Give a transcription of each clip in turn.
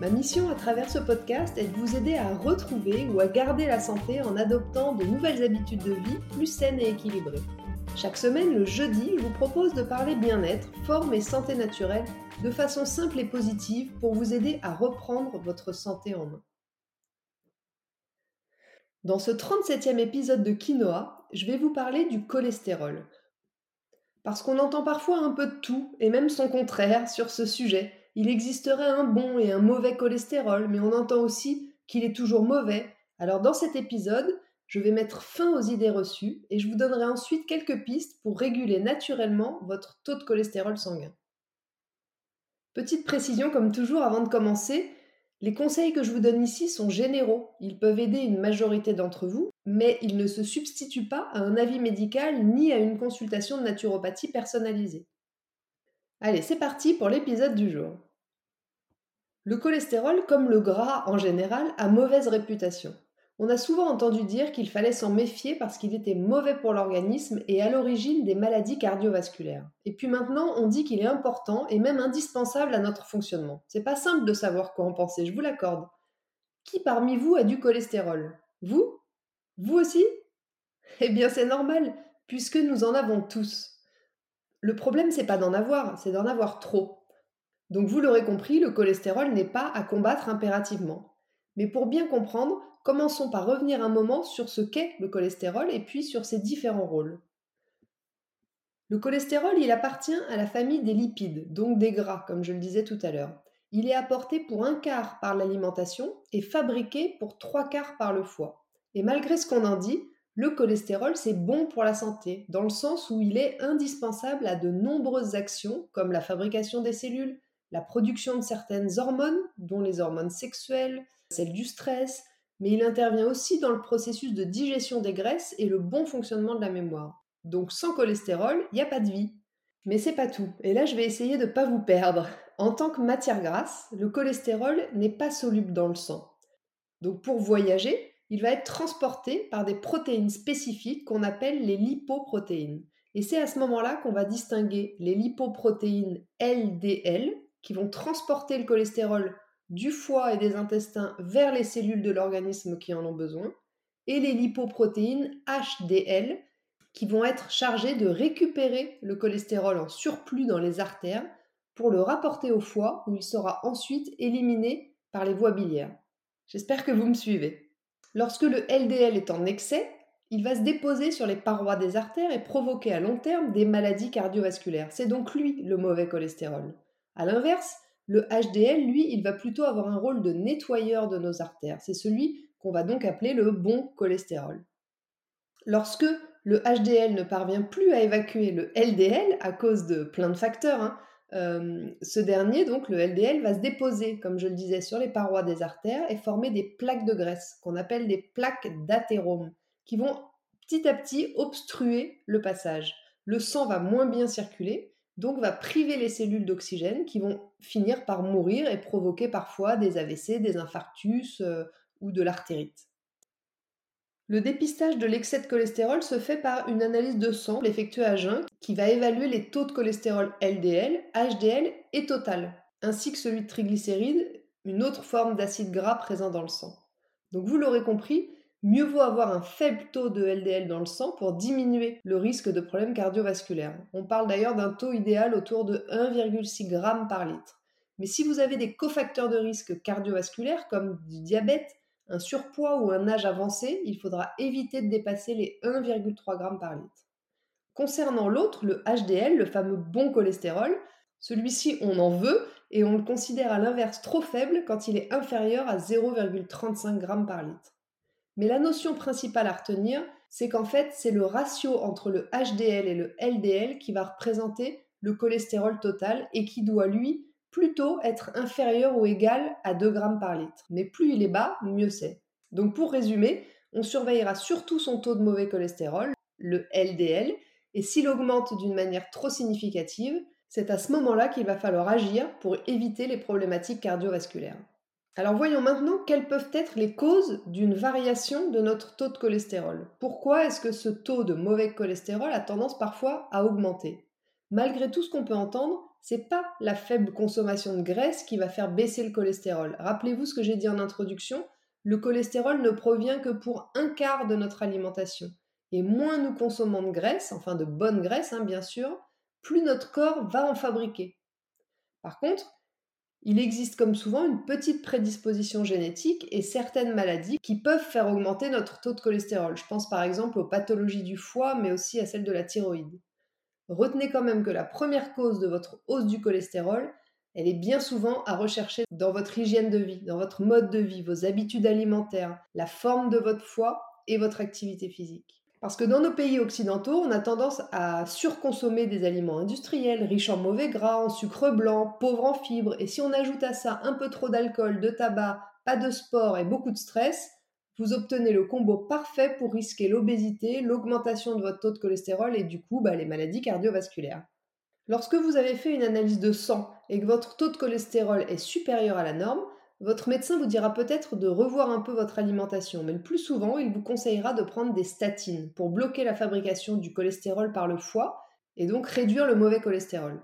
Ma mission à travers ce podcast est de vous aider à retrouver ou à garder la santé en adoptant de nouvelles habitudes de vie plus saines et équilibrées. Chaque semaine, le jeudi, je vous propose de parler bien-être, forme et santé naturelle de façon simple et positive pour vous aider à reprendre votre santé en main. Dans ce 37e épisode de Quinoa, je vais vous parler du cholestérol. Parce qu'on entend parfois un peu de tout, et même son contraire, sur ce sujet, il existerait un bon et un mauvais cholestérol, mais on entend aussi qu'il est toujours mauvais. Alors dans cet épisode, je vais mettre fin aux idées reçues et je vous donnerai ensuite quelques pistes pour réguler naturellement votre taux de cholestérol sanguin. Petite précision comme toujours avant de commencer, les conseils que je vous donne ici sont généraux. Ils peuvent aider une majorité d'entre vous, mais ils ne se substituent pas à un avis médical ni à une consultation de naturopathie personnalisée. Allez, c'est parti pour l'épisode du jour. Le cholestérol, comme le gras en général, a mauvaise réputation. On a souvent entendu dire qu'il fallait s'en méfier parce qu'il était mauvais pour l'organisme et à l'origine des maladies cardiovasculaires. Et puis maintenant, on dit qu'il est important et même indispensable à notre fonctionnement. C'est pas simple de savoir quoi en penser, je vous l'accorde. Qui parmi vous a du cholestérol? Vous? Vous aussi? Eh bien, c'est normal, puisque nous en avons tous. Le problème, c'est pas d'en avoir, c'est d'en avoir trop. Donc vous l'aurez compris, le cholestérol n'est pas à combattre impérativement. Mais pour bien comprendre, commençons par revenir un moment sur ce qu'est le cholestérol et puis sur ses différents rôles. Le cholestérol, il appartient à la famille des lipides, donc des gras, comme je le disais tout à l'heure. Il est apporté pour un quart par l'alimentation et fabriqué pour trois quarts par le foie. Et malgré ce qu'on en dit, le cholestérol, c'est bon pour la santé, dans le sens où il est indispensable à de nombreuses actions, comme la fabrication des cellules, la production de certaines hormones, dont les hormones sexuelles, celles du stress, mais il intervient aussi dans le processus de digestion des graisses et le bon fonctionnement de la mémoire. Donc sans cholestérol, il n'y a pas de vie. Mais c'est pas tout. Et là, je vais essayer de ne pas vous perdre. En tant que matière grasse, le cholestérol n'est pas soluble dans le sang. Donc pour voyager, il va être transporté par des protéines spécifiques qu'on appelle les lipoprotéines. Et c'est à ce moment-là qu'on va distinguer les lipoprotéines LDL, qui vont transporter le cholestérol du foie et des intestins vers les cellules de l'organisme qui en ont besoin, et les lipoprotéines HDL, qui vont être chargées de récupérer le cholestérol en surplus dans les artères pour le rapporter au foie, où il sera ensuite éliminé par les voies biliaires. J'espère que vous me suivez. Lorsque le LDL est en excès, il va se déposer sur les parois des artères et provoquer à long terme des maladies cardiovasculaires. C'est donc lui le mauvais cholestérol. A l'inverse, le HDL, lui, il va plutôt avoir un rôle de nettoyeur de nos artères. C'est celui qu'on va donc appeler le bon cholestérol. Lorsque le HDL ne parvient plus à évacuer le LDL à cause de plein de facteurs, hein, ce dernier, donc le LDL, va se déposer, comme je le disais, sur les parois des artères et former des plaques de graisse, qu'on appelle des plaques d'athérome, qui vont petit à petit obstruer le passage. Le sang va moins bien circuler, donc va priver les cellules d'oxygène qui vont finir par mourir et provoquer parfois des AVC, des infarctus ou de l'artérite. Le dépistage de l'excès de cholestérol se fait par une analyse de sang effectuée à jeun qui va évaluer les taux de cholestérol LDL, HDL et total, ainsi que celui de triglycérides, une autre forme d'acide gras présent dans le sang. Donc vous l'aurez compris, mieux vaut avoir un faible taux de LDL dans le sang pour diminuer le risque de problèmes cardiovasculaires. On parle d'ailleurs d'un taux idéal autour de 1,6 g par litre. Mais si vous avez des cofacteurs de risque cardiovasculaires comme du diabète, un surpoids ou un âge avancé, il faudra éviter de dépasser les 1,3 g par litre. Concernant l'autre, le HDL, le fameux bon cholestérol, celui-ci on en veut et on le considère à l'inverse trop faible quand il est inférieur à 0,35 g par litre. Mais la notion principale à retenir, c'est qu'en fait c'est le ratio entre le HDL et le LDL qui va représenter le cholestérol total et qui doit lui plutôt être inférieur ou égal à 2 grammes par litre. Mais plus il est bas, mieux c'est. Donc pour résumer, on surveillera surtout son taux de mauvais cholestérol, le LDL, et s'il augmente d'une manière trop significative, c'est à ce moment-là qu'il va falloir agir pour éviter les problématiques cardiovasculaires. Alors voyons maintenant quelles peuvent être les causes d'une variation de notre taux de cholestérol. Pourquoi est-ce que ce taux de mauvais cholestérol a tendance parfois à augmenter? Malgré tout ce qu'on peut entendre, c'est pas la faible consommation de graisse qui va faire baisser le cholestérol. Rappelez-vous ce que j'ai dit en introduction, le cholestérol ne provient que pour un quart de notre alimentation. Et moins nous consommons de graisse, enfin de bonne graisse hein, bien sûr, plus notre corps va en fabriquer. Par contre, il existe comme souvent une petite prédisposition génétique et certaines maladies qui peuvent faire augmenter notre taux de cholestérol. Je pense par exemple aux pathologies du foie, mais aussi à celles de la thyroïde. Retenez quand même que la première cause de votre hausse du cholestérol, elle est bien souvent à rechercher dans votre hygiène de vie, dans votre mode de vie, vos habitudes alimentaires, la forme de votre foie et votre activité physique. Parce que dans nos pays occidentaux, on a tendance à surconsommer des aliments industriels, riches en mauvais gras, en sucre blanc, pauvres en fibres, et si on ajoute à ça un peu trop d'alcool, de tabac, pas de sport et beaucoup de stress, vous obtenez le combo parfait pour risquer l'obésité, l'augmentation de votre taux de cholestérol et du coup bah, les maladies cardiovasculaires. Lorsque vous avez fait une analyse de sang et que votre taux de cholestérol est supérieur à la norme, votre médecin vous dira peut-être de revoir un peu votre alimentation, mais le plus souvent, il vous conseillera de prendre des statines pour bloquer la fabrication du cholestérol par le foie et donc réduire le mauvais cholestérol.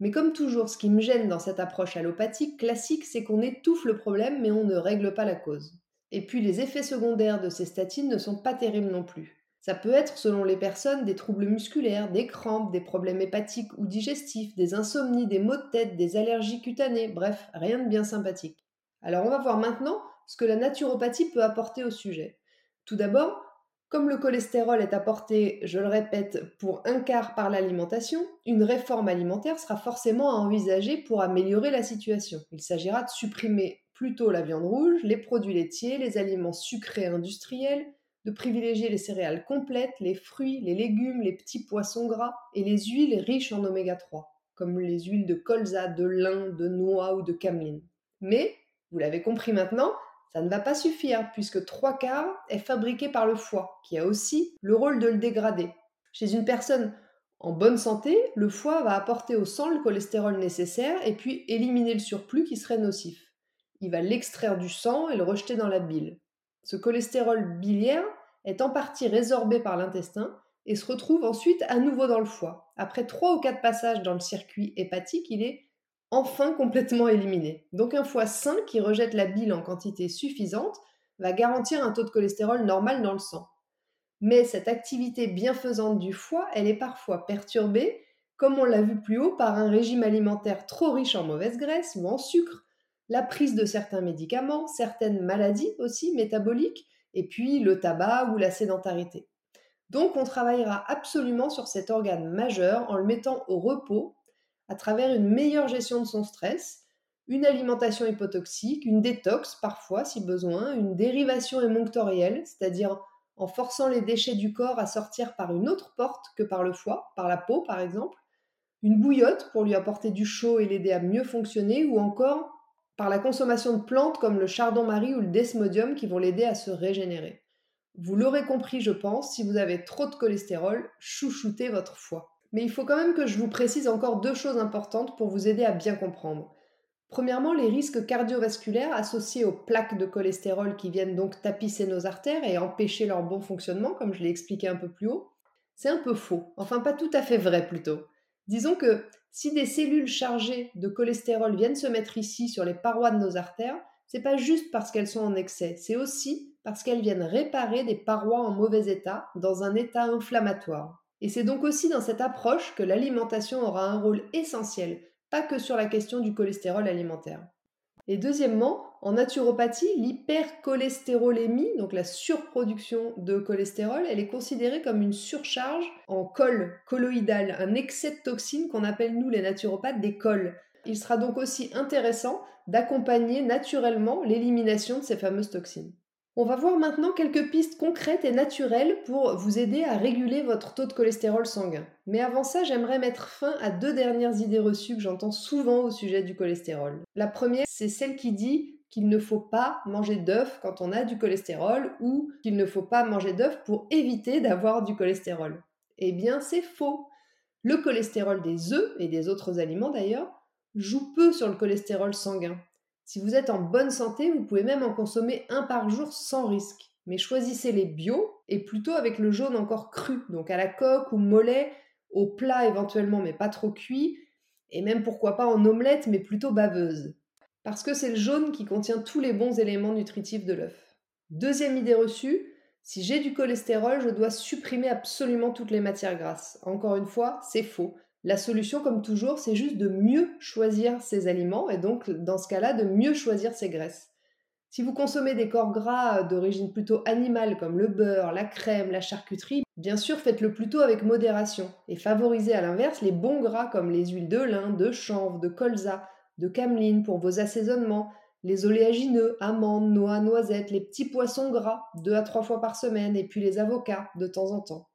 Mais comme toujours, ce qui me gêne dans cette approche allopathique classique, c'est qu'on étouffe le problème mais on ne règle pas la cause. Et puis les effets secondaires de ces statines ne sont pas terribles non plus. Ça peut être, selon les personnes, des troubles musculaires, des crampes, des problèmes hépatiques ou digestifs, des insomnies, des maux de tête, des allergies cutanées, bref, rien de bien sympathique. Alors on va voir maintenant ce que la naturopathie peut apporter au sujet. Tout d'abord, comme le cholestérol est apporté, je le répète, pour un quart par l'alimentation, une réforme alimentaire sera forcément à envisager pour améliorer la situation. Il s'agira de supprimer plutôt la viande rouge, les produits laitiers, les aliments sucrés industriels, de privilégier les céréales complètes, les fruits, les légumes, les petits poissons gras et les huiles riches en oméga 3, comme les huiles de colza, de lin, de noix ou de cameline. Mais vous l'avez compris maintenant, ça ne va pas suffire puisque trois quarts est fabriqué par le foie, qui a aussi le rôle de le dégrader. Chez une personne en bonne santé, le foie va apporter au sang le cholestérol nécessaire et puis éliminer le surplus qui serait nocif. Il va l'extraire du sang et le rejeter dans la bile. Ce cholestérol biliaire est en partie résorbé par l'intestin et se retrouve ensuite à nouveau dans le foie. Après trois ou quatre passages dans le circuit hépatique, il est enfin complètement éliminé. Donc un foie sain qui rejette la bile en quantité suffisante va garantir un taux de cholestérol normal dans le sang. Mais cette activité bienfaisante du foie, elle est parfois perturbée, comme on l'a vu plus haut, par un régime alimentaire trop riche en mauvaise graisse ou en sucre, la prise de certains médicaments, certaines maladies aussi métaboliques, et puis le tabac ou la sédentarité. Donc on travaillera absolument sur cet organe majeur en le mettant au repos à travers une meilleure gestion de son stress, une alimentation hypotoxique, une détox parfois si besoin, une dérivation émonctorielle, c'est-à-dire en forçant les déchets du corps à sortir par une autre porte que par le foie, par la peau par exemple, une bouillotte pour lui apporter du chaud et l'aider à mieux fonctionner, ou encore par la consommation de plantes comme le chardon-marie ou le desmodium qui vont l'aider à se régénérer. Vous l'aurez compris, je pense, si vous avez trop de cholestérol, chouchoutez votre foie. Mais il faut quand même que je vous précise encore deux choses importantes pour vous aider à bien comprendre. Premièrement, les risques cardiovasculaires associés aux plaques de cholestérol qui viennent donc tapisser nos artères et empêcher leur bon fonctionnement, comme je l'ai expliqué un peu plus haut, c'est un peu faux, enfin pas tout à fait vrai plutôt. Disons que si des cellules chargées de cholestérol viennent se mettre ici sur les parois de nos artères, c'est pas juste parce qu'elles sont en excès, c'est aussi parce qu'elles viennent réparer des parois en mauvais état, dans un état inflammatoire. Et c'est donc aussi dans cette approche que l'alimentation aura un rôle essentiel, pas que sur la question du cholestérol alimentaire. Et deuxièmement, en naturopathie, l'hypercholestérolémie, donc la surproduction de cholestérol, elle est considérée comme une surcharge en col colloïdal, un excès de toxines qu'on appelle nous les naturopathes des cols. Il sera donc aussi intéressant d'accompagner naturellement l'élimination de ces fameuses toxines. On va voir maintenant quelques pistes concrètes et naturelles pour vous aider à réguler votre taux de cholestérol sanguin. Mais avant ça, j'aimerais mettre fin à deux dernières idées reçues que j'entends souvent au sujet du cholestérol. La première, c'est celle qui dit qu'il ne faut pas manger d'œufs quand on a du cholestérol ou qu'il ne faut pas manger d'œufs pour éviter d'avoir du cholestérol. Eh bien, c'est faux. Le cholestérol des œufs et des autres aliments d'ailleurs joue peu sur le cholestérol sanguin. Si vous êtes en bonne santé, vous pouvez même en consommer un par jour sans risque. Mais choisissez les bio et plutôt avec le jaune encore cru, donc à la coque ou mollet, au plat éventuellement mais pas trop cuit, et même pourquoi pas en omelette mais plutôt baveuse. Parce que c'est le jaune qui contient tous les bons éléments nutritifs de l'œuf. Deuxième idée reçue, si j'ai du cholestérol, je dois supprimer absolument toutes les matières grasses. Encore une fois, c'est faux. La solution, comme toujours, c'est juste de mieux choisir ses aliments et donc, dans ce cas-là, de mieux choisir ses graisses. Si vous consommez des corps gras d'origine plutôt animale comme le beurre, la crème, la charcuterie, bien sûr faites-le plutôt avec modération et favorisez à l'inverse les bons gras comme les huiles de lin, de chanvre, de colza, de cameline pour vos assaisonnements, les oléagineux, amandes, noix, noisettes, les petits poissons gras deux à trois fois par semaine et puis les avocats de temps en temps.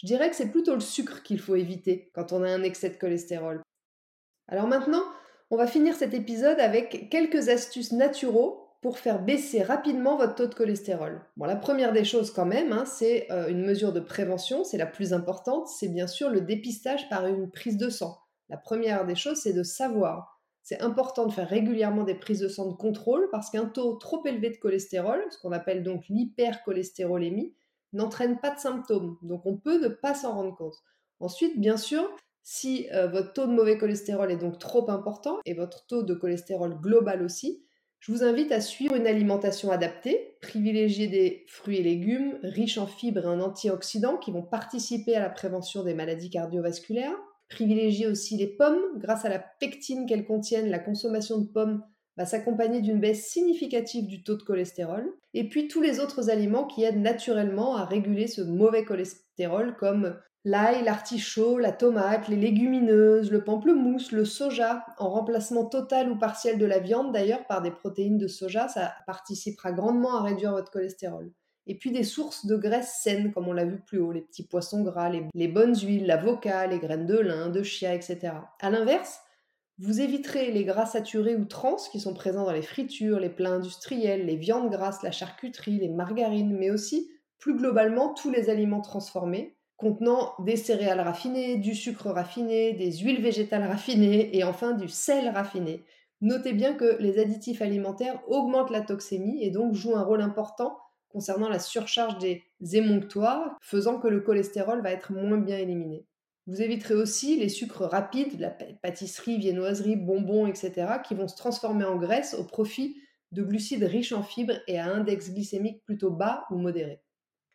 Je dirais que c'est plutôt le sucre qu'il faut éviter quand on a un excès de cholestérol. Alors maintenant, on va finir cet épisode avec quelques astuces naturaux pour faire baisser rapidement votre taux de cholestérol. Bon, la première des choses quand même, hein, c'est euh, une mesure de prévention, c'est la plus importante, c'est bien sûr le dépistage par une prise de sang. La première des choses, c'est de savoir. C'est important de faire régulièrement des prises de sang de contrôle parce qu'un taux trop élevé de cholestérol, ce qu'on appelle donc l'hypercholestérolémie, n'entraîne pas de symptômes. Donc on peut ne pas s'en rendre compte. Ensuite, bien sûr, si euh, votre taux de mauvais cholestérol est donc trop important et votre taux de cholestérol global aussi, je vous invite à suivre une alimentation adaptée, privilégier des fruits et légumes riches en fibres et en antioxydants qui vont participer à la prévention des maladies cardiovasculaires, privilégier aussi les pommes grâce à la pectine qu'elles contiennent, la consommation de pommes va s'accompagner d'une baisse significative du taux de cholestérol, et puis tous les autres aliments qui aident naturellement à réguler ce mauvais cholestérol comme l'ail, l'artichaut, la tomate, les légumineuses, le pamplemousse, le soja, en remplacement total ou partiel de la viande d'ailleurs par des protéines de soja, ça participera grandement à réduire votre cholestérol. Et puis des sources de graisses saines, comme on l'a vu plus haut, les petits poissons gras, les, les bonnes huiles, l'avocat, les graines de lin, de chia, etc. A l'inverse, vous éviterez les gras saturés ou trans qui sont présents dans les fritures, les plats industriels, les viandes grasses, la charcuterie, les margarines, mais aussi plus globalement tous les aliments transformés contenant des céréales raffinées, du sucre raffiné, des huiles végétales raffinées et enfin du sel raffiné. Notez bien que les additifs alimentaires augmentent la toxémie et donc jouent un rôle important concernant la surcharge des émonctoires, faisant que le cholestérol va être moins bien éliminé. Vous éviterez aussi les sucres rapides, la pâtisserie, viennoiserie, bonbons, etc., qui vont se transformer en graisse au profit de glucides riches en fibres et à index glycémique plutôt bas ou modéré.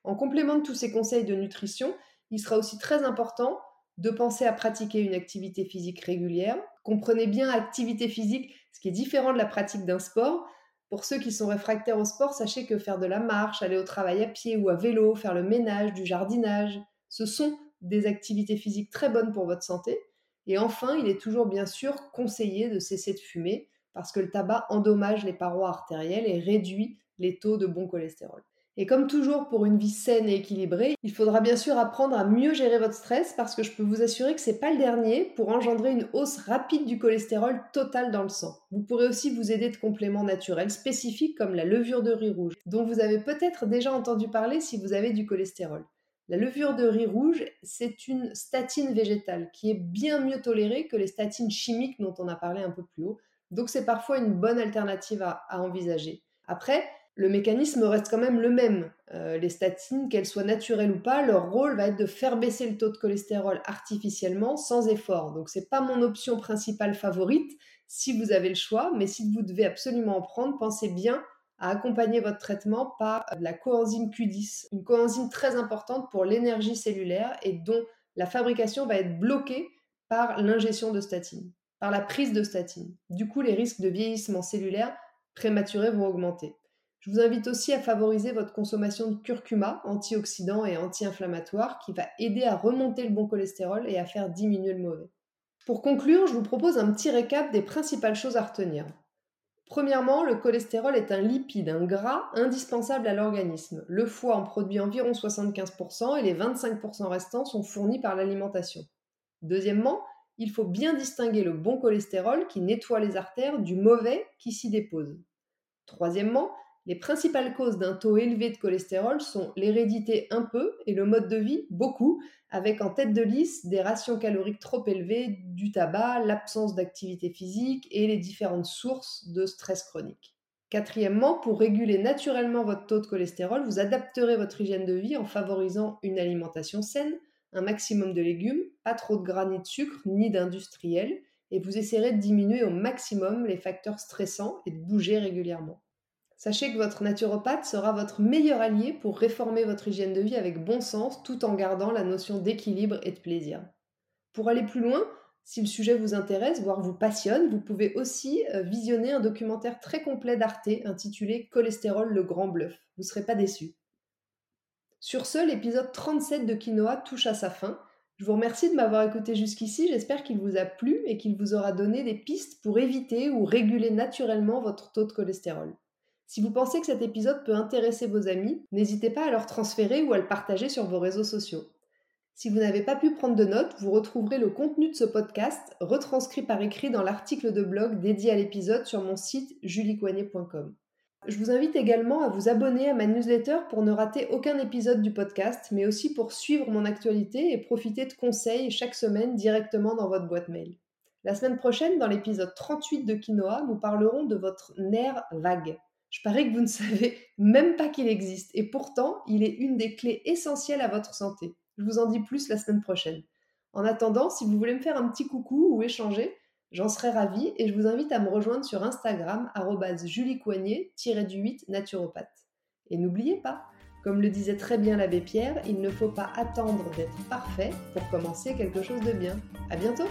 En complément de tous ces conseils de nutrition, il sera aussi très important de penser à pratiquer une activité physique régulière. Comprenez bien activité physique, ce qui est différent de la pratique d'un sport. Pour ceux qui sont réfractaires au sport, sachez que faire de la marche, aller au travail à pied ou à vélo, faire le ménage, du jardinage, ce sont des activités physiques très bonnes pour votre santé. Et enfin, il est toujours bien sûr conseillé de cesser de fumer parce que le tabac endommage les parois artérielles et réduit les taux de bon cholestérol. Et comme toujours pour une vie saine et équilibrée, il faudra bien sûr apprendre à mieux gérer votre stress parce que je peux vous assurer que c'est pas le dernier pour engendrer une hausse rapide du cholestérol total dans le sang. Vous pourrez aussi vous aider de compléments naturels spécifiques comme la levure de riz rouge, dont vous avez peut-être déjà entendu parler si vous avez du cholestérol. La levure de riz rouge, c'est une statine végétale qui est bien mieux tolérée que les statines chimiques dont on a parlé un peu plus haut. Donc c'est parfois une bonne alternative à, envisager. Après, le mécanisme reste quand même le même. Euh, les statines, qu'elles soient naturelles ou pas, leur rôle va être de faire baisser le taux de cholestérol artificiellement sans effort. Donc c'est pas mon option principale favorite si vous avez le choix, mais si vous devez absolument en prendre, pensez bien à accompagner votre traitement par la coenzyme Q10, une coenzyme très importante pour l'énergie cellulaire et dont la fabrication va être bloquée par l'ingestion de statine, par la prise de statine. Du coup, les risques de vieillissement cellulaire prématuré vont augmenter. Je vous invite aussi à favoriser votre consommation de curcuma, antioxydant et anti-inflammatoire, qui va aider à remonter le bon cholestérol et à faire diminuer le mauvais. Pour conclure, je vous propose un petit récap des principales choses à retenir. Premièrement, le cholestérol est un lipide, un gras indispensable à l'organisme. Le foie en produit environ 75% et les 25% restants sont fournis par l'alimentation. Deuxièmement, il faut bien distinguer le bon cholestérol qui nettoie les artères du mauvais qui s'y dépose. Troisièmement, les principales causes d'un taux élevé de cholestérol sont l'hérédité un peu et le mode de vie beaucoup, avec en tête de liste des rations caloriques trop élevées, du tabac, l'absence d'activité physique et les différentes sources de stress chronique. Quatrièmement, pour réguler naturellement votre taux de cholestérol, vous adapterez votre hygiène de vie en favorisant une alimentation saine, un maximum de légumes, pas trop de gras de sucre, ni d'industriels, et vous essaierez de diminuer au maximum les facteurs stressants et de bouger régulièrement. Sachez que votre naturopathe sera votre meilleur allié pour réformer votre hygiène de vie avec bon sens tout en gardant la notion d'équilibre et de plaisir. Pour aller plus loin, si le sujet vous intéresse, voire vous passionne, vous pouvez aussi euh, visionner un documentaire très complet d'Arte intitulé Cholestérol le grand bluff. Vous ne serez pas déçus. Sur ce, l'épisode 37 de Quinoa touche à sa fin. Je vous remercie de m'avoir écouté jusqu'ici, j'espère qu'il vous a plu et qu'il vous aura donné des pistes pour éviter ou réguler naturellement votre taux de cholestérol. Si vous pensez que cet épisode peut intéresser vos amis, n'hésitez pas à leur transférer ou à le partager sur vos réseaux sociaux. Si vous n'avez pas pu prendre de notes, vous retrouverez le contenu de ce podcast retranscrit par écrit dans l'article de blog dédié à l'épisode sur mon site juliecoignet.com. Je vous invite également à vous abonner à ma newsletter pour ne rater aucun épisode du podcast, mais aussi pour suivre mon actualité et profiter de conseils chaque semaine directement dans votre boîte mail. La semaine prochaine, dans l'épisode 38 de Quinoa, nous parlerons de votre nerf vague. Je parie que vous ne savez même pas qu'il existe, et pourtant, il est une des clés essentielles à votre santé. Je vous en dis plus la semaine prochaine. En attendant, si vous voulez me faire un petit coucou ou échanger, J'en serais ravie et je vous invite à me rejoindre sur Instagram, juliecoignet-du8 naturopathe. Et n'oubliez pas, comme le disait très bien l'abbé Pierre, il ne faut pas attendre d'être parfait pour commencer quelque chose de bien. À bientôt!